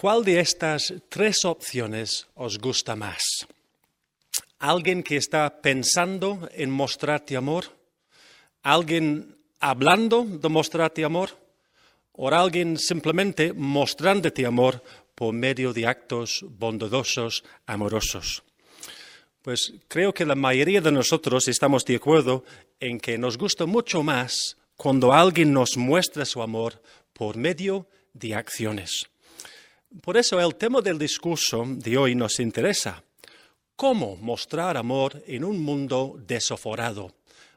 ¿Cuál de estas tres opciones os gusta más? ¿Alguien que está pensando en mostrarte amor? ¿Alguien hablando de mostrarte amor? ¿O alguien simplemente mostrándote amor por medio de actos bondadosos, amorosos? Pues creo que la mayoría de nosotros estamos de acuerdo en que nos gusta mucho más cuando alguien nos muestra su amor por medio de acciones. Por eso el tema del discurso de hoy nos interesa. ¿Cómo mostrar amor en un mundo desoforado?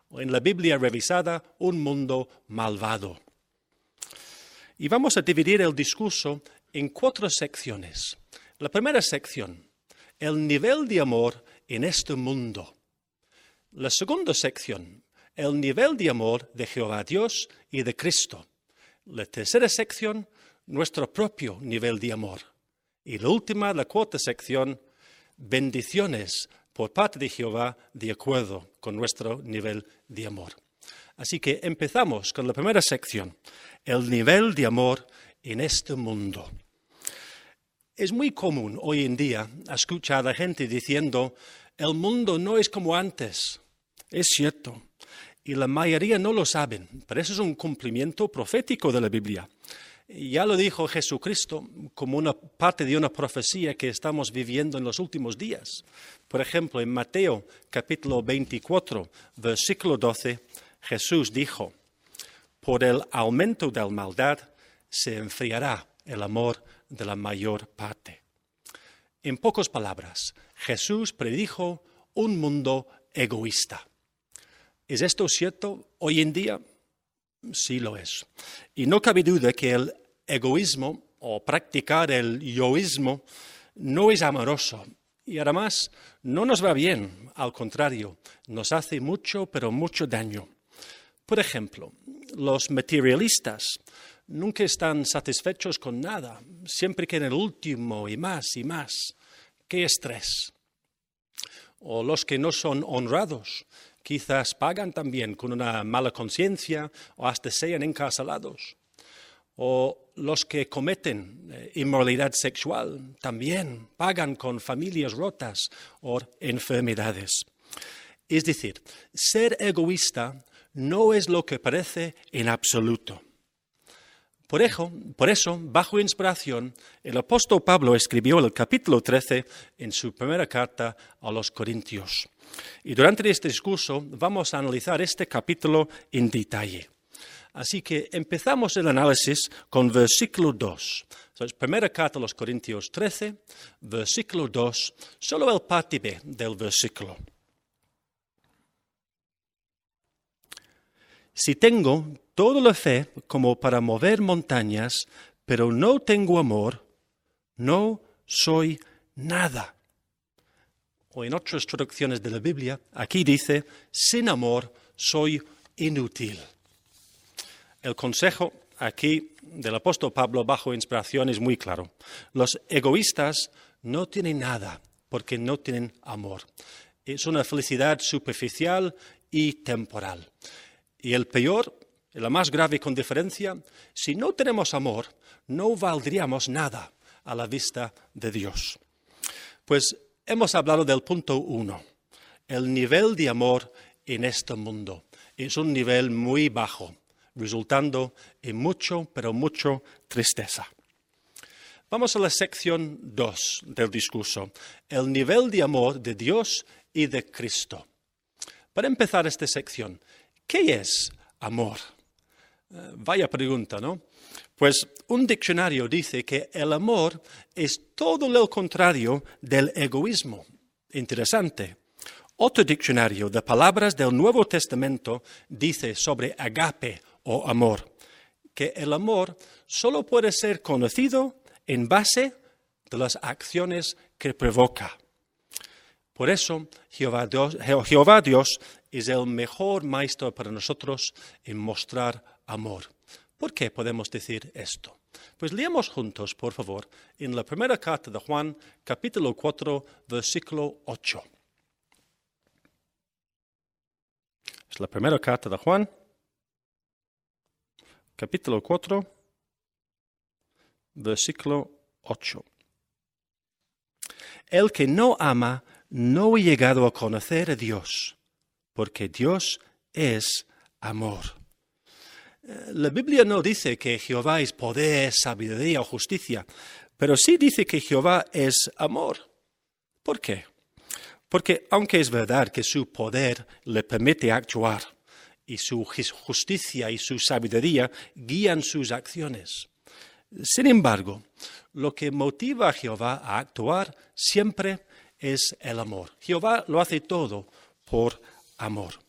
O en la Biblia revisada, un mundo malvado. Y vamos a dividir el discurso en cuatro secciones. La primera sección, el nivel de amor en este mundo. La segunda sección, el nivel de amor de Jehová Dios y de Cristo. La tercera sección, nuestro propio nivel de amor. Y la última, la cuarta sección, bendiciones por parte de Jehová de acuerdo con nuestro nivel de amor. Así que empezamos con la primera sección, el nivel de amor en este mundo. Es muy común hoy en día escuchar a la gente diciendo, el mundo no es como antes. Es cierto. Y la mayoría no lo saben, pero eso es un cumplimiento profético de la Biblia. Ya lo dijo Jesucristo como una parte de una profecía que estamos viviendo en los últimos días. Por ejemplo, en Mateo capítulo 24, versículo 12, Jesús dijo, por el aumento de la maldad se enfriará el amor de la mayor parte. En pocas palabras, Jesús predijo un mundo egoísta. ¿Es esto cierto hoy en día? Sí lo es. Y no cabe duda que el egoísmo o practicar el yoísmo no es amoroso y además no nos va bien, al contrario, nos hace mucho, pero mucho daño. Por ejemplo, los materialistas nunca están satisfechos con nada, siempre quieren el último y más y más. ¡Qué estrés! O los que no son honrados, quizás pagan también con una mala conciencia o hasta sean encarcelados. O los que cometen eh, inmoralidad sexual también pagan con familias rotas o enfermedades. Es decir, ser egoísta no es lo que parece en absoluto. Por eso, por eso, bajo inspiración, el apóstol Pablo escribió el capítulo 13 en su primera carta a los Corintios. Y durante este discurso vamos a analizar este capítulo en detalle. Así que empezamos el análisis con versículo 2. primera carta a los Corintios 13, versículo 2, solo el parte B del versículo. Si tengo toda la fe como para mover montañas, pero no tengo amor, no soy nada. O en otras traducciones de la Biblia, aquí dice, sin amor soy inútil. El consejo aquí del apóstol Pablo bajo inspiración es muy claro. Los egoístas no tienen nada porque no tienen amor. Es una felicidad superficial y temporal. Y el peor la más grave con diferencia, si no tenemos amor, no valdríamos nada a la vista de Dios. Pues hemos hablado del punto uno, el nivel de amor en este mundo. Es un nivel muy bajo, resultando en mucho, pero mucho tristeza. Vamos a la sección dos del discurso, el nivel de amor de Dios y de Cristo. Para empezar esta sección, ¿qué es amor? Vaya pregunta, ¿no? Pues un diccionario dice que el amor es todo lo contrario del egoísmo. Interesante. Otro diccionario de palabras del Nuevo Testamento dice sobre agape o amor, que el amor solo puede ser conocido en base de las acciones que provoca. Por eso Jehová Dios, Jehová Dios es el mejor maestro para nosotros en mostrar amor. ¿Por qué podemos decir esto? Pues leamos juntos, por favor, en la primera carta de Juan, capítulo 4, versículo 8. Es la primera carta de Juan, capítulo 4, versículo 8. El que no ama no ha llegado a conocer a Dios, porque Dios es amor. La Biblia no dice que Jehová es poder, sabiduría o justicia, pero sí dice que Jehová es amor. ¿Por qué? Porque aunque es verdad que su poder le permite actuar y su justicia y su sabiduría guían sus acciones, sin embargo, lo que motiva a Jehová a actuar siempre es el amor. Jehová lo hace todo por amor.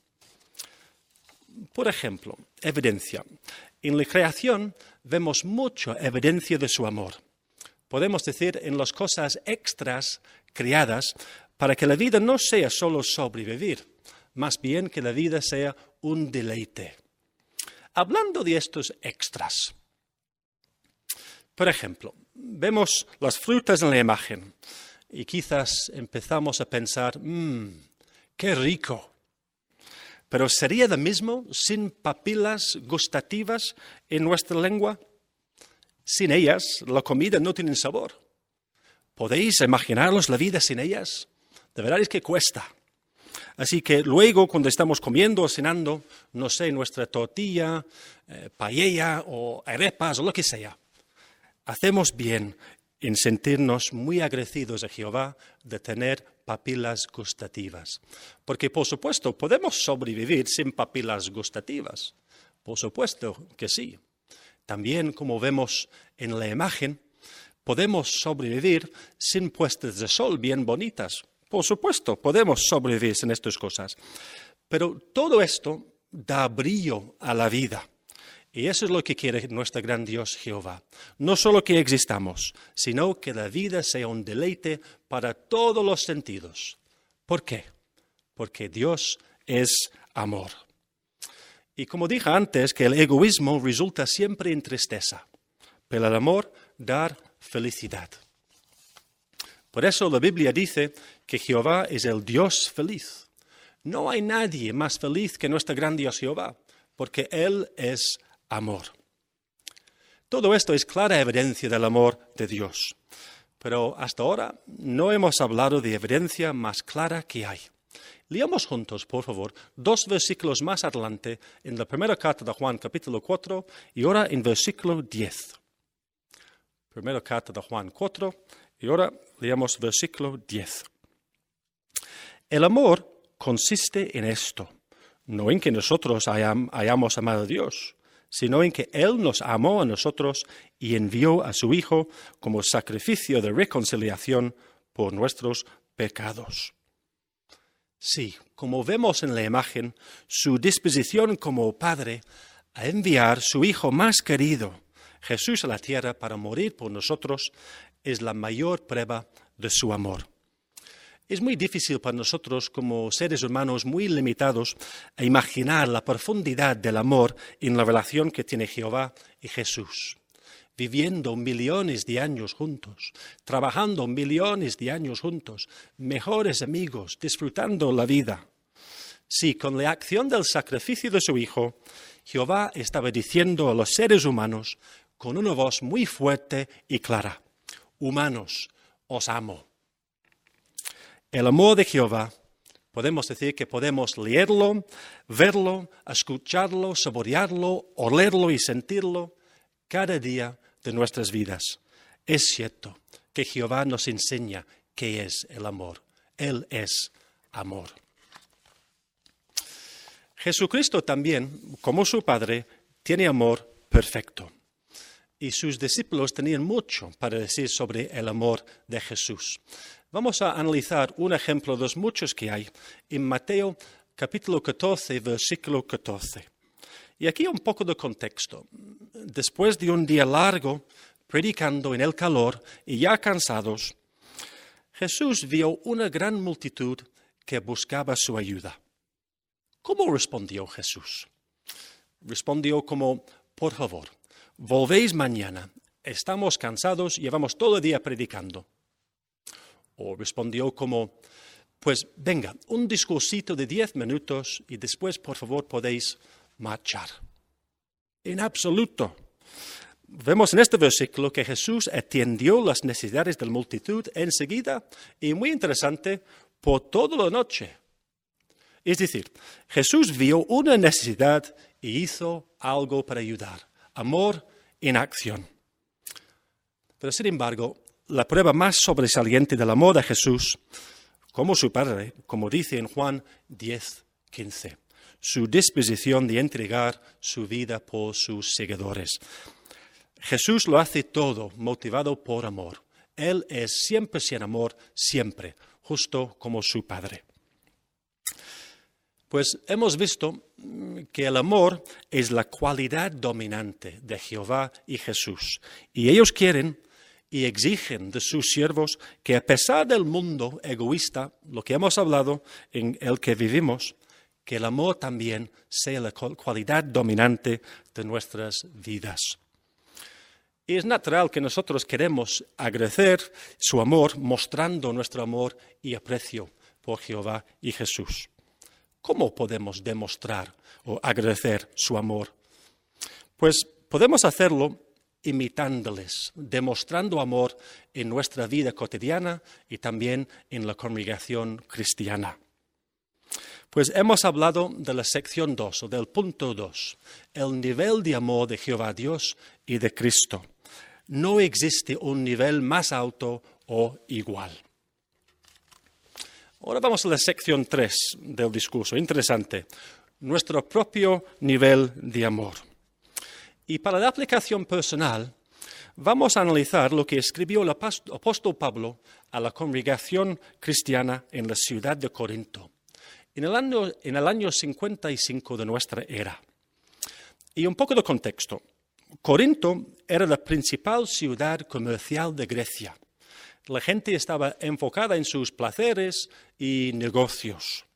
Por ejemplo, evidencia. En la creación vemos mucha evidencia de su amor. Podemos decir en las cosas extras creadas para que la vida no sea solo sobrevivir, más bien que la vida sea un deleite. Hablando de estos extras, por ejemplo, vemos las frutas en la imagen y quizás empezamos a pensar, mmm, qué rico. Pero ¿sería lo mismo sin papilas gustativas en nuestra lengua? Sin ellas, la comida no tiene sabor. ¿Podéis imaginaros la vida sin ellas? De verdad es que cuesta. Así que luego, cuando estamos comiendo o cenando, no sé, nuestra tortilla, eh, paella o arepas o lo que sea, hacemos bien en sentirnos muy agradecidos a Jehová de tener papilas gustativas. Porque, por supuesto, podemos sobrevivir sin papilas gustativas. Por supuesto que sí. También, como vemos en la imagen, podemos sobrevivir sin puestas de sol bien bonitas. Por supuesto, podemos sobrevivir sin estas cosas. Pero todo esto da brillo a la vida. Y eso es lo que quiere nuestro gran Dios Jehová. No solo que existamos, sino que la vida sea un deleite para todos los sentidos. ¿Por qué? Porque Dios es amor. Y como dije antes, que el egoísmo resulta siempre en tristeza, pero el amor dar felicidad. Por eso la Biblia dice que Jehová es el Dios feliz. No hay nadie más feliz que nuestro gran Dios Jehová, porque Él es amor. Todo esto es clara evidencia del amor de Dios, pero hasta ahora no hemos hablado de evidencia más clara que hay. Leamos juntos, por favor, dos versículos más adelante en la primera carta de Juan, capítulo 4, y ahora en versículo 10. Primera carta de Juan 4, y ahora leamos versículo 10. El amor consiste en esto, no en que nosotros hayamos amado a Dios, sino en que Él nos amó a nosotros y envió a su Hijo como sacrificio de reconciliación por nuestros pecados. Sí, como vemos en la imagen, su disposición como Padre a enviar su Hijo más querido, Jesús a la tierra para morir por nosotros, es la mayor prueba de su amor. Es muy difícil para nosotros, como seres humanos muy limitados, a imaginar la profundidad del amor en la relación que tiene Jehová y Jesús. Viviendo millones de años juntos, trabajando millones de años juntos, mejores amigos, disfrutando la vida. Sí, con la acción del sacrificio de su Hijo, Jehová estaba diciendo a los seres humanos con una voz muy fuerte y clara, Humanos, os amo el amor de Jehová, podemos decir que podemos leerlo, verlo, escucharlo, saborearlo, olerlo y sentirlo cada día de nuestras vidas. Es cierto que Jehová nos enseña qué es el amor. Él es amor. Jesucristo también, como su Padre, tiene amor perfecto. Y sus discípulos tenían mucho para decir sobre el amor de Jesús. Vamos a analizar un ejemplo de los muchos que hay en Mateo capítulo 14, versículo 14. Y aquí un poco de contexto. Después de un día largo predicando en el calor y ya cansados, Jesús vio una gran multitud que buscaba su ayuda. ¿Cómo respondió Jesús? Respondió como, por favor, volvéis mañana, estamos cansados, llevamos todo el día predicando. O respondió como, pues venga, un discursito de diez minutos y después, por favor, podéis marchar. En absoluto. vemos en este versículo que Jesús atendió las necesidades de la multitud enseguida y muy interesante, por toda la noche. Es decir, Jesús vio una necesidad y hizo algo para ayudar. Amor en acción. Pero sin embargo, la prueba más sobresaliente del amor de Jesús, como su Padre, como dice en Juan 10, 15, su disposición de entregar su vida por sus seguidores. Jesús lo hace todo motivado por amor. Él es siempre sin amor, siempre, justo como su Padre. Pues hemos visto que el amor es la cualidad dominante de Jehová y Jesús. Y ellos quieren y exigen de sus siervos que a pesar del mundo egoísta, lo que hemos hablado en el que vivimos, que el amor también sea la cualidad dominante de nuestras vidas. Y es natural que nosotros queremos agradecer su amor mostrando nuestro amor y aprecio por Jehová y Jesús. ¿Cómo podemos demostrar o agradecer su amor? Pues podemos hacerlo imitándoles, demostrando amor en nuestra vida cotidiana y también en la congregación cristiana. Pues hemos hablado de la sección 2 o del punto 2, el nivel de amor de Jehová Dios y de Cristo. No existe un nivel más alto o igual. Ahora vamos a la sección 3 del discurso. Interesante. Nuestro propio nivel de amor. Y para la aplicación personal, vamos a analizar lo que escribió el apóstol Pablo a la congregación cristiana en la ciudad de Corinto, en el año, en el año 55 de nuestra era. Y un poco de contexto. Corinto era la principal ciudad comercial de Grecia. La gente estaba enfocada en sus placeres y negocios.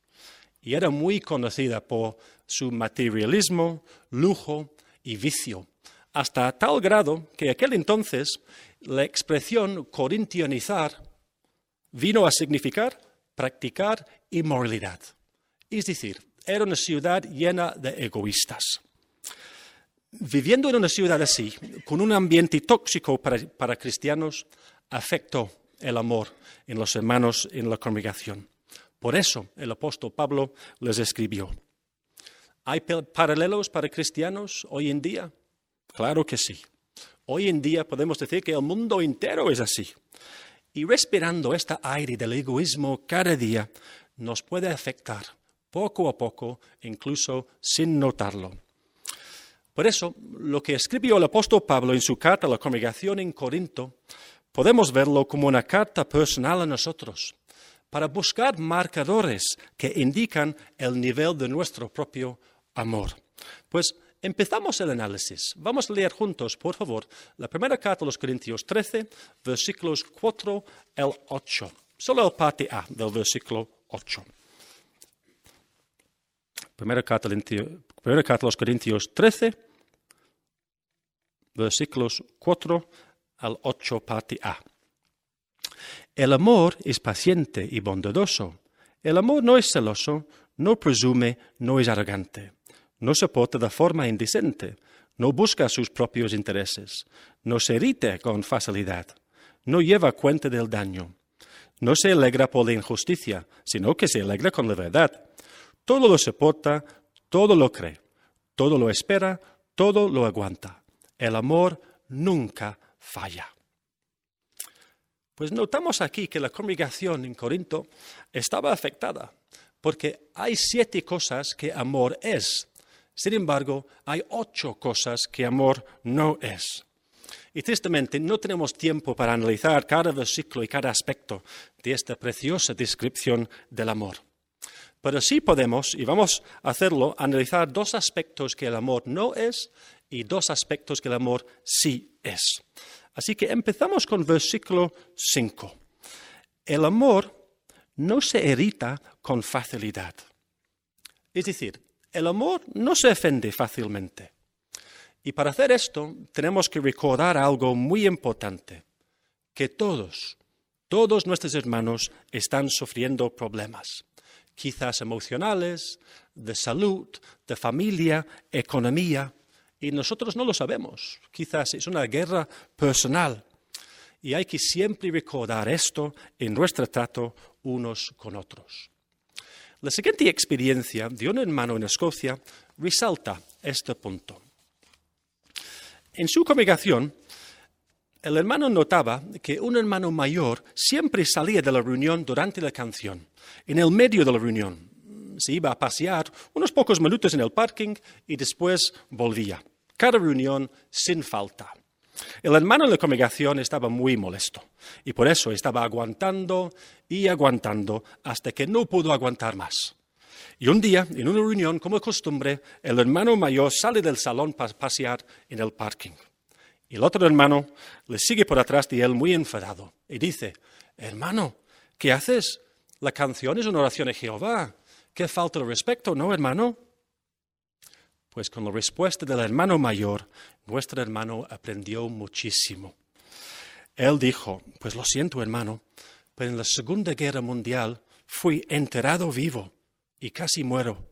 Y era muy conocida por su materialismo, lujo y vicio, hasta tal grado que aquel entonces la expresión corintianizar vino a significar practicar inmoralidad. Es decir, era una ciudad llena de egoístas. Viviendo en una ciudad así, con un ambiente tóxico para, cristianos, afectó el amor en los hermanos en la congregación. Por eso el apóstol Pablo les escribió. ¿Hay paralelos para cristianos hoy en día? Claro que sí. Hoy en día podemos decir que el mundo entero es así. Y respirando este aire del egoísmo cada día nos puede afectar poco a poco, incluso sin notarlo. Por eso, lo que escribió el apóstol Pablo en su carta a la congregación en Corinto, podemos verlo como una carta personal a nosotros, para buscar marcadores que indican el nivel de nuestro propio amor. Pues empezamos el análisis. Vamos a leer juntos, por favor, la primera carta a los Corintios 13, versículos 4 al 8. Solo el parte A del versículo 8. Primera carta, primera carta los Corintios 13, versículos 4 al 8, parte A. El amor es paciente y bondadoso. El amor no es celoso, no presume, no es arrogante no se porta de forma indecente, no busca sus propios intereses, no se irrita con facilidad, no lleva cuenta del daño, no se alegra por la injusticia, sino que se alegra con la verdad. Todo lo soporta, todo lo cree, todo lo espera, todo lo aguanta. El amor nunca falla. Pues notamos aquí que la congregación en Corinto estaba afectada, porque hay siete cosas que amor es, sin embargo, hay ocho cosas que amor no es. Y tristemente no tenemos tiempo para analizar cada versículo y cada aspecto de esta preciosa descripción del amor. Pero sí podemos, y vamos a hacerlo, analizar dos aspectos que el amor no es y dos aspectos que el amor sí es. Así que empezamos con versículo 5. El amor no se irrita con facilidad. Es decir, el amor no se ofende fácilmente. Y para hacer esto tenemos que recordar algo muy importante, que todos, todos nuestros hermanos están sufriendo problemas, quizás emocionales, de salud, de familia, economía, y nosotros no lo sabemos. Quizás es una guerra personal. Y hay que siempre recordar esto en nuestro trato unos con otros. La siguiente experiencia de un hermano en Escocia resalta este punto. En su congregación, el hermano notaba que un hermano mayor siempre salía de la reunión durante la canción, en el medio de la reunión. Se iba a pasear unos pocos minutos en el parking y después volvía. Cada reunión sin falta. El hermano de la congregación estaba muy molesto y por eso estaba aguantando y aguantando hasta que no pudo aguantar más. Y un día, en una reunión, como costumbre, el hermano mayor sale del salón para pasear en el parking. Y el otro hermano le sigue por atrás de él muy enfadado y dice, hermano, ¿qué haces? La canción es una oración a Jehová. ¿Qué falta de respeto, no, hermano? Pues con la respuesta del hermano mayor, nuestro hermano aprendió muchísimo. Él dijo, pues lo siento, hermano, pero en la Segunda Guerra Mundial fui enterrado vivo y casi muero.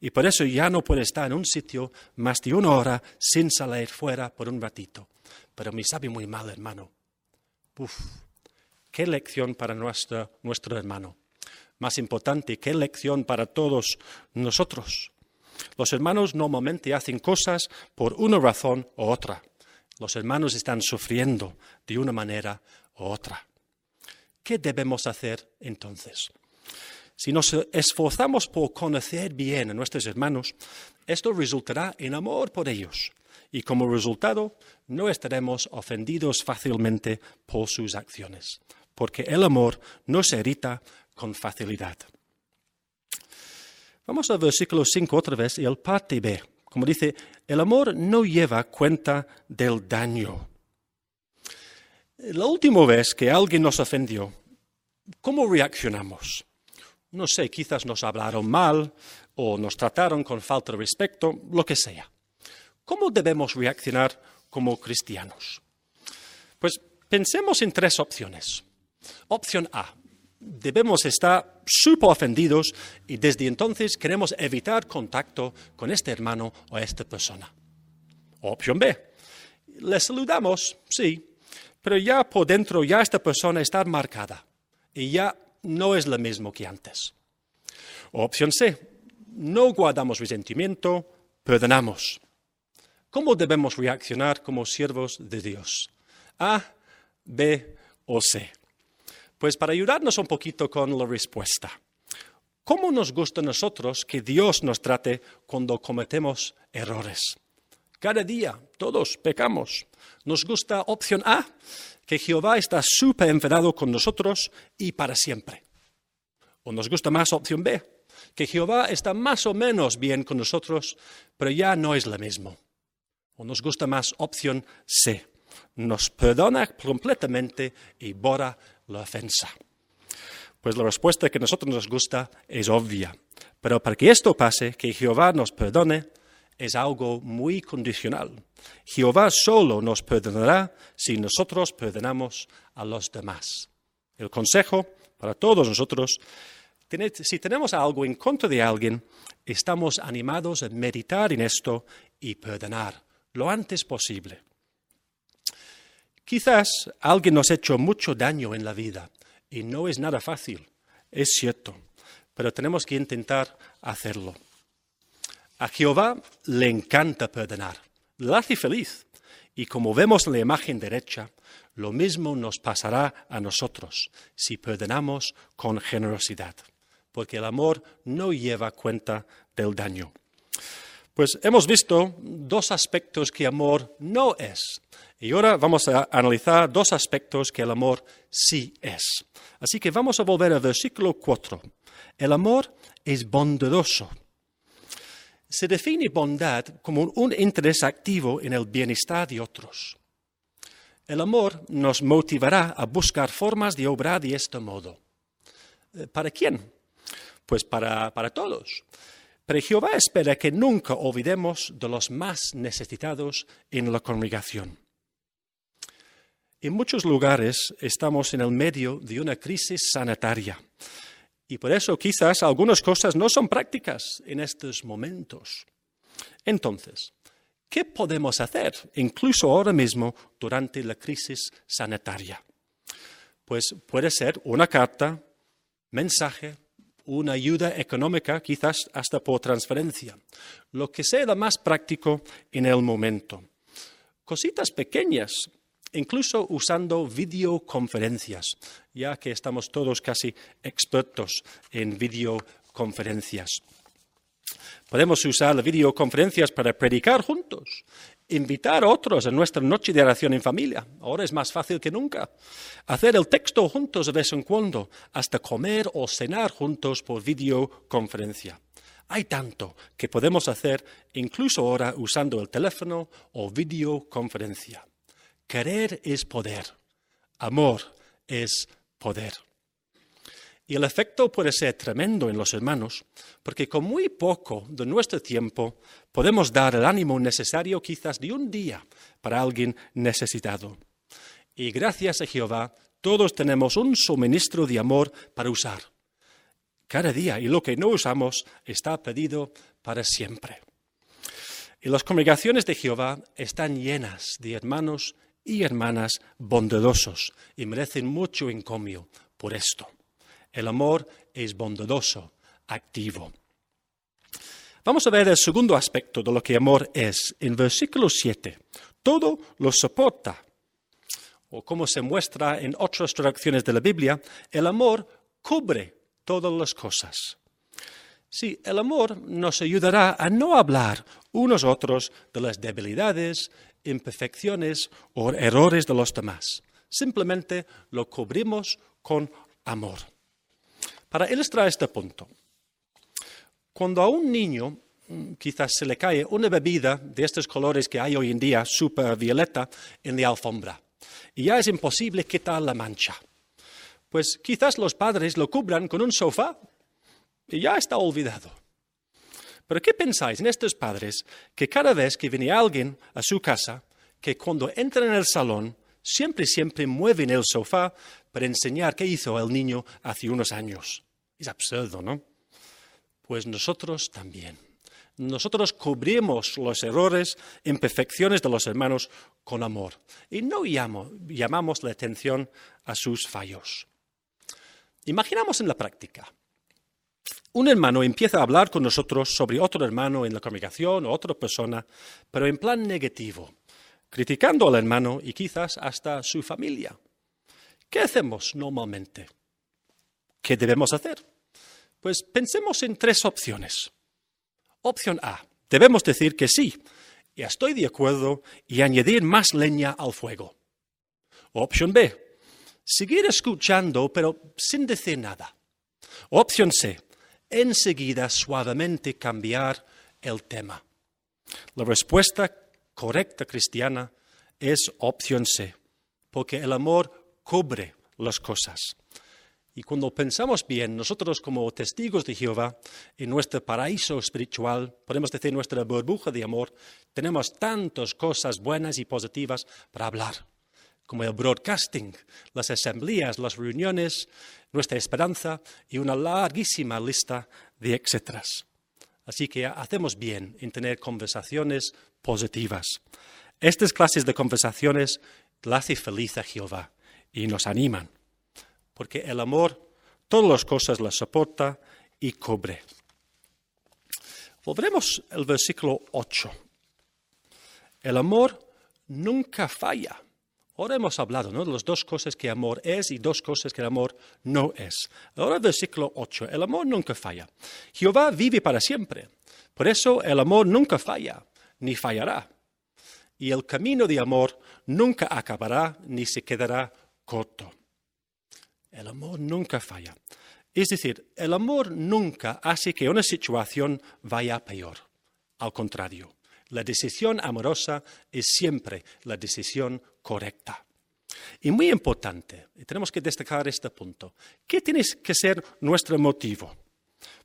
Y por eso ya no puedo estar en un sitio más de una hora sin salir fuera por un ratito pero me sabe muy mal, hermano. Uf, qué lección para nuestro, nuestro hermano. Más importante, qué lección para todos nosotros. Los hermanos normalmente hacen cosas por una razón u otra. Los hermanos están sufriendo de una manera u otra. ¿Qué debemos hacer entonces? Si nos esforzamos por conocer bien a nuestros hermanos, esto resultará en amor por ellos y como resultado no estaremos ofendidos fácilmente por sus acciones, porque el amor no se irrita con facilidad. Vamos al versículo 5 otra vez y el parte B. Como dice, el amor no lleva cuenta del daño. La última vez que alguien nos ofendió, ¿cómo reaccionamos? No sé, quizás nos hablaron mal o nos trataron con falta de respeto, lo que sea. ¿Cómo debemos reaccionar como cristianos? Pues pensemos en tres opciones. Opción A. Debemos estar súper ofendidos y desde entonces queremos evitar contacto con este hermano o esta persona. Opción B. Le saludamos, sí, pero ya por dentro ya esta persona está marcada y ya no es lo mismo que antes. Opción C. No guardamos resentimiento, perdonamos. ¿Cómo debemos reaccionar como siervos de Dios? A, B o C. Pues para ayudarnos un poquito con la respuesta. ¿Cómo nos gusta a nosotros que Dios nos trate cuando cometemos errores? Cada día todos pecamos. Nos gusta opción A, que Jehová está súper enfadado con nosotros y para siempre. O nos gusta más opción B, que Jehová está más o menos bien con nosotros, pero ya no es lo mismo. O nos gusta más opción C. Nos perdona completamente y borra la ofensa. Pues la respuesta que a nosotros nos gusta es obvia. Pero para que esto pase, que Jehová nos perdone, es algo muy condicional. Jehová solo nos perdonará si nosotros perdonamos a los demás. El consejo para todos nosotros, si tenemos algo en contra de alguien, estamos animados a meditar en esto y perdonar lo antes posible. Quizás alguien nos ha hecho mucho daño en la vida y no es nada fácil, es cierto, pero tenemos que intentar hacerlo. A Jehová le encanta perdonar, le hace feliz y como vemos en la imagen derecha, lo mismo nos pasará a nosotros si perdonamos con generosidad, porque el amor no lleva cuenta del daño. Pues hemos visto dos aspectos que amor no es. Y ahora vamos a analizar dos aspectos que el amor sí es. Así que vamos a volver al versículo 4. El amor es bondadoso. Se define bondad como un interés activo en el bienestar de otros. El amor nos motivará a buscar formas de obrar de este modo. Eh, ¿Para quién? Pues para, para todos. Pero Jehová espera que nunca olvidemos de los más necesitados en la congregación. En muchos lugares estamos en el medio de una crisis sanitaria y por eso quizás algunas cosas no son prácticas en estos momentos. Entonces, ¿Qué podemos hacer, incluso ahora mismo, durante la crisis sanitaria? Pues puede ser una carta, mensaje, una ayuda económica, quizás hasta por transferencia, lo que sea más práctico en el momento. Cositas pequeñas, incluso usando videoconferencias, ya que estamos todos casi expertos en videoconferencias. Podemos usar las videoconferencias para predicar juntos, invitar a otros a nuestra noche de oración en familia. Ahora es más fácil que nunca. Hacer el texto juntos de vez en cuando, hasta comer o cenar juntos por videoconferencia. Hay tanto que podemos hacer incluso ahora usando el teléfono o videoconferencia. Querer es poder. Amor es poder. Y el efecto puede ser tremendo en los hermanos, porque con muy poco de nuestro tiempo podemos dar el ánimo necesario quizás de un día para alguien necesitado. Y gracias a Jehová, todos tenemos un suministro de amor para usar. Cada día, y lo que no usamos está pedido para siempre. Y las congregaciones de Jehová están llenas de hermanos y hermanas bondadosos y merecen mucho encomio por esto. El amor es bondadoso, activo. Vamos a ver el segundo aspecto de lo que amor es. En versículo 7, todo lo soporta. O como se muestra en otras traducciones de la Biblia, el amor cubre todas las cosas. Sí, el amor nos ayudará a no hablar unos otros de las debilidades, imperfecciones o errores de los demás. Simplemente lo cubrimos con amor. Para ilustrar este punto, cuando a un niño mm, quizás se le cae una bebida de estos colores que hay hoy en día, super violeta, en la alfombra, y ya es imposible quitar la mancha, pues quizás los padres lo cubran con un sofá y ya está olvidado. Pero ¿qué pensáis en estos padres que cada vez que viene alguien a su casa, que cuando entran en el salón, siempre, siempre mueven el sofá para enseñar qué hizo el niño hace unos años? Es absurdo, ¿no? Pues nosotros también. Nosotros cubrimos los errores, imperfecciones de los hermanos con amor y no llamamos la atención a sus fallos. Imaginamos en la práctica. Un hermano empieza a hablar con nosotros sobre otro hermano en la congregación o otra persona, pero en plan negativo, criticando al hermano y quizás hasta su familia. ¿Qué hacemos normalmente? ¿Qué debemos hacer? Pues pensemos en tres opciones. Opción A. Debemos decir que sí, y estoy de acuerdo, y añadir más leña al fuego. Opción B. Seguir escuchando, pero sin decir nada. Opción C. Enseguida suavemente cambiar el tema. La respuesta correcta cristiana es opción C, porque el amor cubre las cosas. Y cuando pensamos bien, nosotros como testigos de Jehová, en nuestro paraíso espiritual, podemos decir nuestra burbuja de amor, tenemos tantas cosas buenas y positivas para hablar, como el broadcasting, las asambleas, las reuniones, nuestra esperanza y una larguísima lista de etcéteras. Así que hacemos bien en tener conversaciones positivas. Estas clases de conversaciones la hace feliz a Jehová y nos animan porque el amor todas las cosas las soporta y cubre. Volveremos al versículo 8. El amor nunca falla. Ahora hemos hablado de las dos cosas que amor es y dos cosas que el amor no es. Ahora versículo 8. El amor nunca falla. Jehová vive para siempre. Por eso el amor nunca falla, ni fallará. Y el camino de amor nunca acabará, ni se quedará corto. El amor nunca falla. Es decir, el amor nunca hace que una situación vaya peor. Al contrario, la decisión amorosa es siempre la decisión correcta. Y muy importante, y tenemos que destacar este punto, ¿qué tiene que ser nuestro motivo?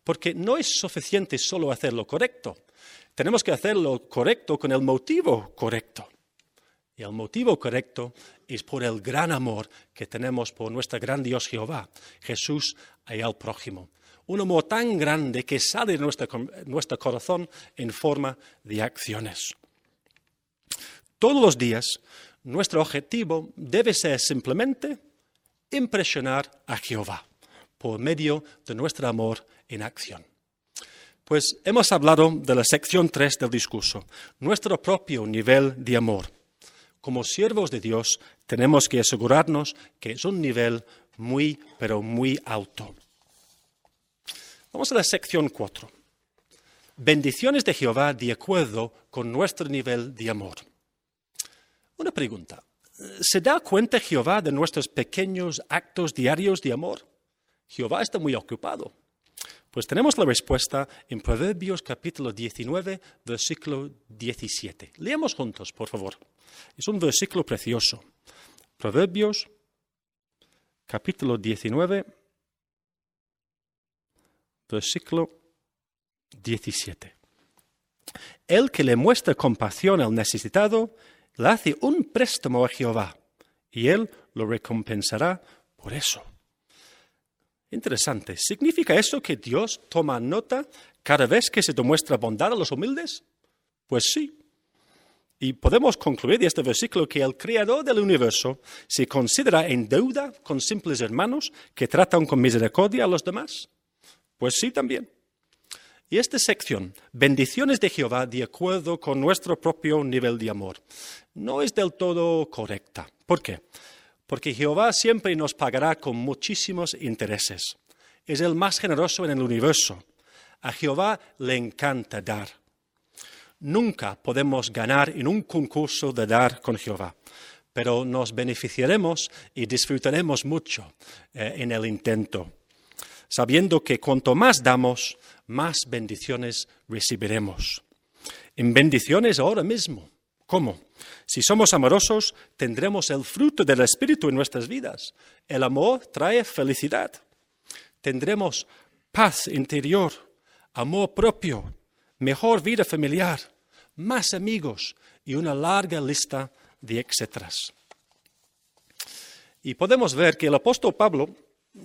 Porque no es suficiente solo hacer lo correcto, tenemos que hacer lo correcto con el motivo correcto. Y el motivo correcto es por el gran amor que tenemos por nuestro gran Dios Jehová, Jesús y al prójimo. Un amor tan grande que sale de nuestro, corazón en forma de acciones. Todos los días, nuestro objetivo debe ser simplemente impresionar a Jehová por medio de nuestro amor en acción. Pues hemos hablado de la sección 3 del discurso, nuestro propio nivel de amor. Como siervos de Dios tenemos que asegurarnos que es un nivel muy, pero muy alto. Vamos a la sección 4. Bendiciones de Jehová de acuerdo con nuestro nivel de amor. Una pregunta. ¿Se da cuenta Jehová de nuestros pequeños actos diarios de amor? Jehová está muy ocupado. Pues tenemos la respuesta en Proverbios capítulo 19, versículo 17. Leemos juntos, por favor. Es un versículo precioso. Proverbios capítulo 19, versículo 17. El que le muestra compasión al necesitado, le hace un préstamo a Jehová, y él lo recompensará por eso. Interesante. ¿Significa eso que Dios toma nota cada vez que se demuestra bondad a los humildes? Pues sí. Y podemos concluir de este versículo que el Creador del universo se considera en deuda con simples hermanos que tratan con misericordia a los demás. Pues sí también. Y esta sección, bendiciones de Jehová de acuerdo con nuestro propio nivel de amor, no es del todo correcta. ¿Por qué? porque Jehová siempre nos pagará con muchísimos intereses. Es el más generoso en el universo. A Jehová le encanta dar. Nunca podemos ganar en un concurso de dar con Jehová, pero nos beneficiaremos y disfrutaremos mucho eh, en el intento, sabiendo que cuanto más damos, más bendiciones recibiremos. En bendiciones ahora mismo. ¿Cómo? Si somos amorosos, tendremos el fruto del Espíritu en nuestras vidas. El amor trae felicidad. Tendremos paz interior, amor propio, mejor vida familiar, más amigos y una larga lista de etcéteras. Y podemos ver que el apóstol Pablo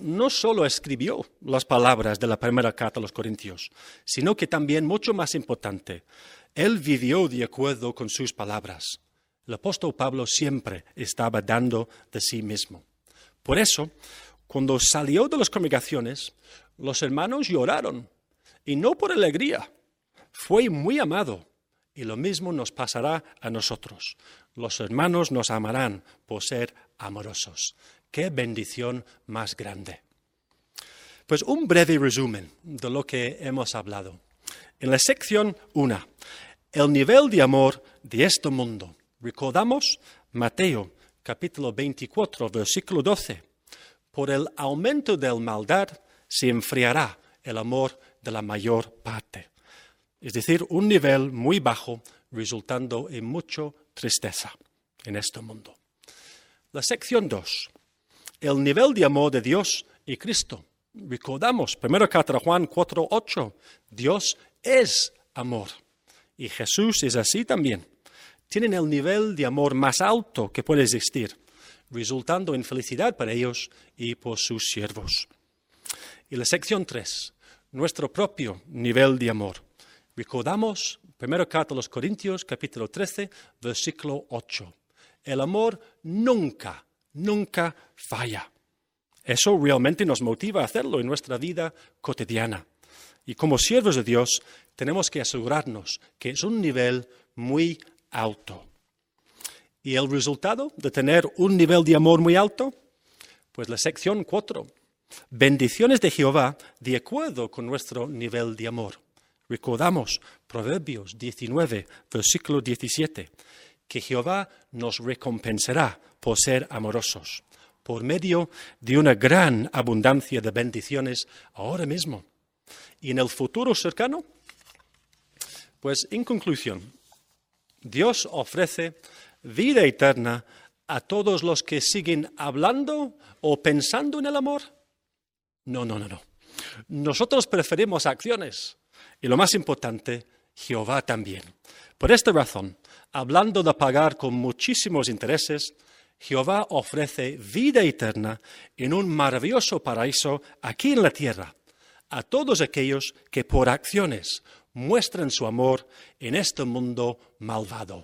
no solo escribió las palabras de la primera carta a los Corintios, sino que también, mucho más importante, él vivió de acuerdo con sus palabras. El apóstol Pablo siempre estaba dando de sí mismo. Por eso, cuando salió de las congregaciones, los hermanos lloraron, y no por alegría. Fue muy amado, y lo mismo nos pasará a nosotros. Los hermanos nos amarán por ser amorosos. Qué bendición más grande. Pues un breve resumen de lo que hemos hablado. En la sección 1, el nivel de amor de este mundo Recordamos Mateo capítulo 24, versículo 12. Por el aumento del maldad se enfriará el amor de la mayor parte. Es decir, un nivel muy bajo resultando en mucha tristeza en este mundo. La sección 2. El nivel de amor de Dios y Cristo. Recordamos, 1 carta Juan 4, 8. Dios es amor. Y Jesús es así también tienen el nivel de amor más alto que puede existir, resultando en felicidad para ellos y por sus siervos. Y la sección 3, nuestro propio nivel de amor. Recordamos, primero carta a los Corintios, capítulo 13, versículo 8. El amor nunca, nunca falla. Eso realmente nos motiva a hacerlo en nuestra vida cotidiana. Y como siervos de Dios, tenemos que asegurarnos que es un nivel muy alto. ¿Y el resultado de tener un nivel de amor muy alto? Pues la sección 4. Bendiciones de Jehová de acuerdo con nuestro nivel de amor. Recordamos Proverbios 19, versículo 17, que Jehová nos recompensará por ser amorosos, por medio de una gran abundancia de bendiciones ahora mismo. Y en el futuro cercano, pues en conclusión, Dios ofrece vida eterna a todos los que siguen hablando o pensando en el amor? No, no, no, no. Nosotros preferimos acciones y lo más importante, Jehová también. Por esta razón, hablando de pagar con muchísimos intereses, Jehová ofrece vida eterna en un maravilloso paraíso aquí en la tierra a todos aquellos que por acciones muestran su amor en este mundo malvado.